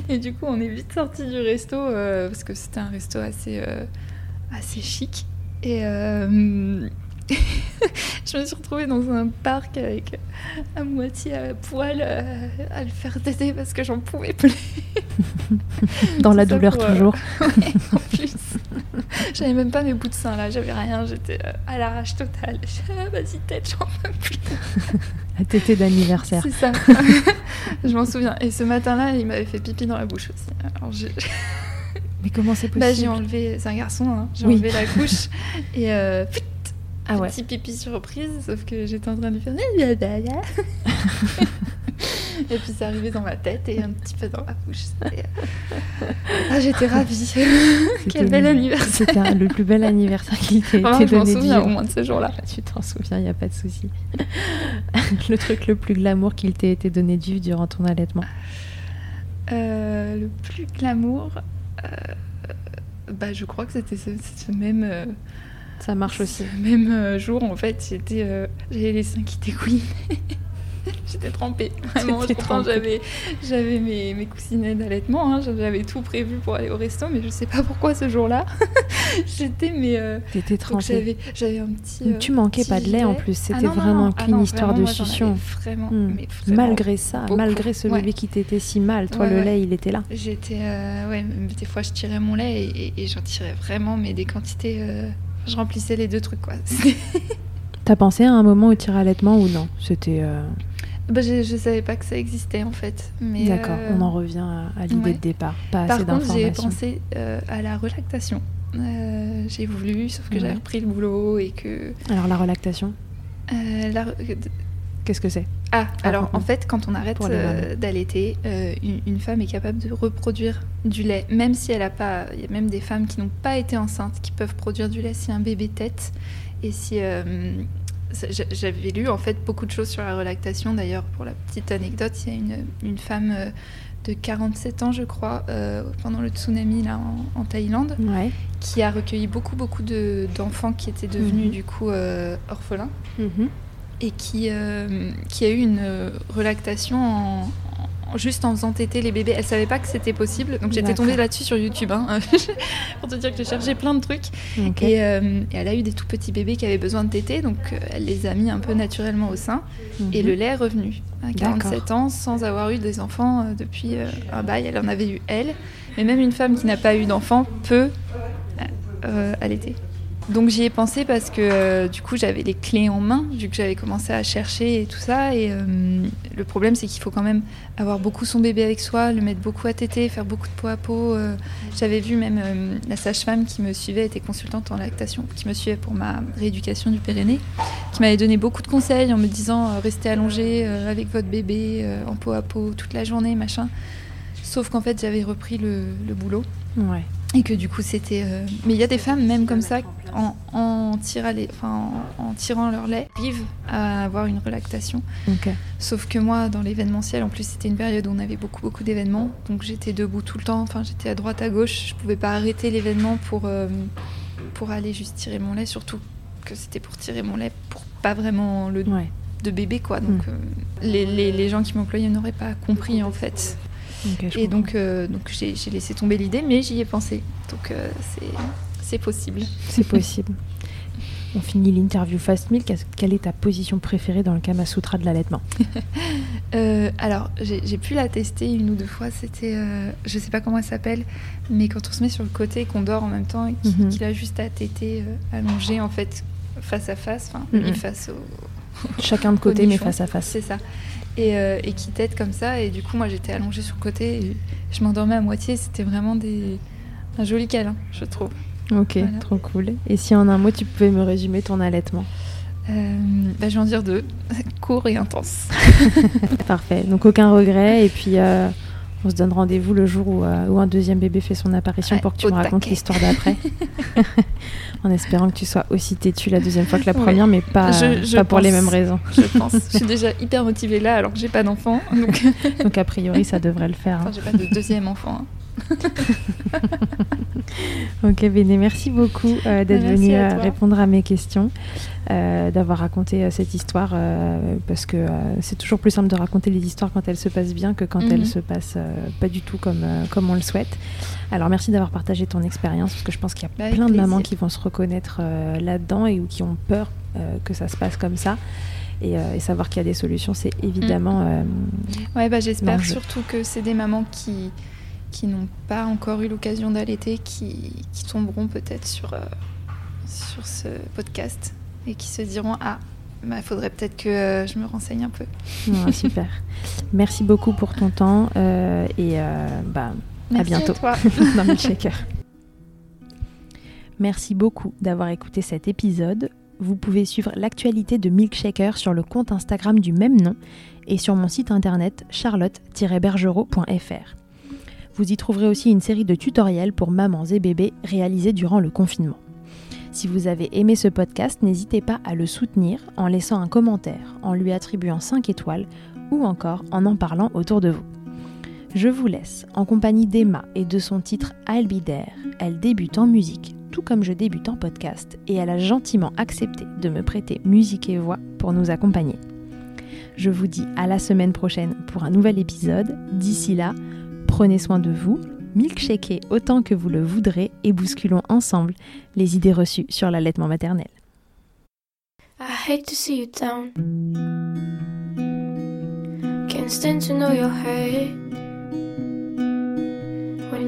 Et du coup, on est vite sorti du resto euh, parce que c'était un resto assez, euh, assez chic. Et euh, *laughs* je me suis retrouvée dans un parc avec à moitié à poil à le faire téter parce que j'en pouvais plus. Dans la douleur pour, toujours. *laughs* Ouais, en plus. *laughs* J'avais même pas mes bouts de seins là, j'avais rien, j'étais euh, à l'arrache totale. *laughs* J'ai ah, vas-y, tête, j'en peux plus. *laughs* La tétée d'anniversaire. C'est ça. je m'en souviens. Et ce matin-là, il m'avait fait pipi dans la bouche aussi. Alors j'ai Mais comment c'est bah, j'ai possible enlevé, c'est un garçon, hein. j'ai Oui. enlevé la couche et euh, Ah ouais. petit pipi surprise, sauf que j'étais en train de lui faire. Et puis c'est arrivé dans ma tête et un petit peu dans la bouche. C'était- Ah, j'étais ravie. *laughs* Quel bel anniversaire. C'était le plus bel anniversaire qui t'a *laughs* Vraiment, été je m'en donné souviens au moins de ce jour-là. Tu t'en souviens, il n'y a pas de souci. *laughs* le truc le plus glamour qu'il t'ait été donné de vivre durant ton allaitement. Euh, le plus glamour, euh, bah, je crois que c'était ce, ce même, euh, Ça marche aussi. ce même euh, jour. En fait, j'étais, euh, j'avais les seins qui découinaient. *laughs* J'étais trempée. Vraiment, j'avais, j'avais mes, mes coussinets d'allaitement. hein, j'avais tout prévu pour aller au resto, mais je sais pas pourquoi ce jour-là. *laughs* j'étais, mais. euh, T'étais trempée. j'avais, un petit. euh, Tu manquais petit pas de lait en plus, Ah c'était non, vraiment. Ah qu'une histoire de succion. Vraiment, Hmm. mais vraiment Malgré ça, beaucoup. malgré ce Ouais. bébé qui t'était si mal, toi Ouais, le ouais. lait il était là. J'étais. euh, ouais, des fois je tirais mon lait et, et- et j'en tirais vraiment, mais des quantités. euh, je remplissais les deux trucs, quoi. *laughs* T'as pensé à un moment au tir allaitement ou non? C'était. euh, bah, je, je savais pas que ça existait en fait. Mais, D'accord, euh, on en revient à, à l'idée ouais. de départ. Pas Par assez contre, j'ai pensé euh, à la relactation. Euh, j'ai voulu, sauf que Ouais. j'avais repris le boulot et que. Alors la relactation, euh, la- qu'est-ce que c'est? Ah, alors raconte. en fait, quand on arrête euh, d'allaiter, euh, une, une femme est capable de reproduire du lait, même si elle a pas. Il y a même des femmes qui n'ont pas été enceintes qui peuvent produire du lait si un bébé tète et si. J'avais lu en fait beaucoup de choses sur la relactation. D'ailleurs, pour la petite anecdote, il y a une, une femme euh, de 47 ans, je crois, euh, pendant le tsunami là en, en Thaïlande, Ouais. qui a recueilli beaucoup beaucoup de- d'enfants qui étaient devenus Mhm. du coup euh, orphelins Mhm. et qui, euh, qui a eu une relactation en- juste en faisant téter les bébés. Elle savait pas que c'était possible, donc j'étais tombée là-dessus sur YouTube, hein, *laughs* pour te dire que j'ai cherché plein de trucs. Et, euh, et elle a eu des tout petits bébés qui avaient besoin de téter, donc euh, elle les a mis un peu naturellement au sein, et Mhm. le lait est revenu à 47 D'accord. ans sans avoir eu des enfants euh, depuis un bail. Elle en avait eu elle, mais même une femme qui n'a pas eu d'enfant peut euh, allaiter. Donc j'y ai pensé parce que euh, du coup j'avais les clés en main, vu que j'avais commencé à chercher et tout ça. Et euh, le problème c'est qu'il faut quand même avoir beaucoup son bébé avec soi, le mettre beaucoup à téter, faire beaucoup de peau à peau. euh. J'avais vu même la sage-femme qui me suivait, était consultante en lactation, qui me suivait pour ma rééducation du périnée, qui m'avait donné beaucoup de conseils en me disant restez allongé avec votre bébé en peau à peau toute la journée, machin. Sauf qu'en fait j'avais repris le, le boulot. Ouais. Et que du coup, c'était. euh, Mais il y a des femmes, même comme ça, en, en, tirant les- enfin, en, en tirant leur lait, arrivent à avoir une relactation. Ok. Sauf que moi, dans l'événementiel, en plus, c'était une période où on avait beaucoup, beaucoup d'événements. Donc j'étais debout tout le temps. Enfin, j'étais à droite, à gauche. Je pouvais pas arrêter l'événement pour, euh, pour aller juste tirer mon lait. Surtout que c'était pour tirer mon lait pour pas vraiment le Ouais. de bébé, quoi. Donc Mm. euh, les, les, les gens qui m'employaient n'auraient pas compris, en fait. Et donc, euh, donc j'ai laissé tomber l'idée, mais j'y ai pensé. Donc euh, c'est- c'est possible. C'est possible. *laughs* On finit l'interview Fast Milk. Qu'est-ce- Quelle est ta position préférée dans le Kama Sutra de l'allaitement? *laughs* Euh, alors, j'ai pu la tester une ou deux fois. C'était, euh, je sais pas comment elle s'appelle, mais quand on se met sur le côté et qu'on dort en même temps et qu'il Mhm. qu'il a juste à téter allongé en fait face à face, enfin lui face au, *laughs* Chacun de côté, mais face à face. C'est ça. Et, euh, et qui tète comme ça. Et du coup, moi, j'étais allongée sur le côté et je m'endormais à moitié. C'était vraiment des... un joli câlin, je trouve. Ok, Voilà. trop cool. Et si en un mot, tu pouvais me résumer ton allaitement Euh, bah, je vais en dire deux. *laughs* Court et intense. *laughs* Parfait. Donc aucun regret. Et puis euh, on se donne rendez-vous le jour où, où un deuxième bébé fait son apparition Ouais, pour que tu me racontes l'histoire d'après. En espérant que tu sois aussi têtu la deuxième fois que la Ouais. première, mais pas, Je- je pas pour les mêmes raisons. Je pense. je suis déjà hyper motivée là alors que j'ai pas d'enfant. Donc, *laughs* Donc a priori, ça devrait le faire. hein. enfin, j'ai pas de deuxième enfant. hein. *laughs* Ok, Béné, merci beaucoup euh, d'être venu à euh, répondre à mes questions, euh, d'avoir raconté euh, cette histoire, parce que c'est toujours plus simple de raconter les histoires quand elles se passent bien que quand Mhm. elles se passent pas du tout comme, comme on le souhaite. Alors merci d'avoir partagé ton expérience, parce que je pense qu'il y a Bah, plein de mamans qui vont se reconnaître euh, là-dedans et ou qui ont peur euh, que ça se passe comme ça. Et, euh, et savoir qu'il y a des solutions, c'est évidemment... euh, Ouais, bah, j'espère surtout que c'est des mamans qui, qui n'ont pas encore eu l'occasion d'allaiter, qui, qui tomberont peut-être sur, sur ce podcast et qui se diront Ah, il faudrait peut-être que euh, je me renseigne un peu. ouais, super. Merci beaucoup pour ton temps euh, et euh, bah, Merci bientôt. toi. *laughs* dans Milkshaker. Merci beaucoup d'avoir écouté cet épisode. Vous pouvez suivre l'actualité de Milkshaker sur le compte Instagram du même nom et sur mon site internet charlotte-bergerot.fr. Vous y trouverez aussi une série de tutoriels pour mamans et bébés réalisés durant le confinement. Si vous avez aimé ce podcast, n'hésitez pas à le soutenir en laissant un commentaire, en lui attribuant 5 étoiles ou encore en en parlant autour de vous. Je vous laisse en compagnie d'Emma et de son titre I'll. Elle débute en musique, tout comme je débute en podcast, et elle a gentiment accepté de me prêter musique et voix pour nous accompagner. Je vous dis à la semaine prochaine pour un nouvel épisode. D'ici là, prenez soin de vous, milkshakez autant que vous le voudrez et bousculons ensemble les idées reçues sur l'allaitement maternel.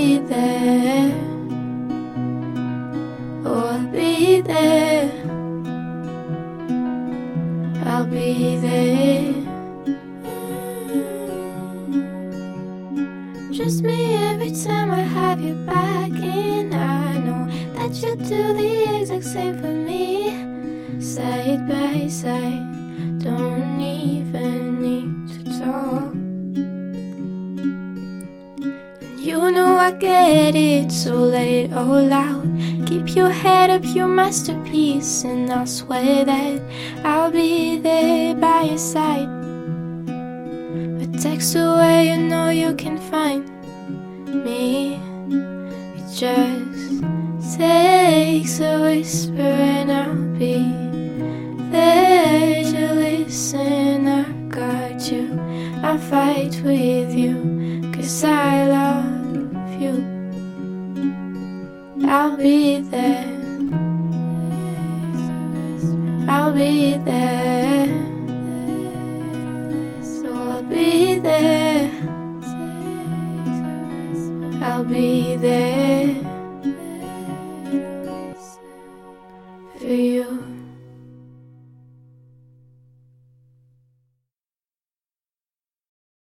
be there.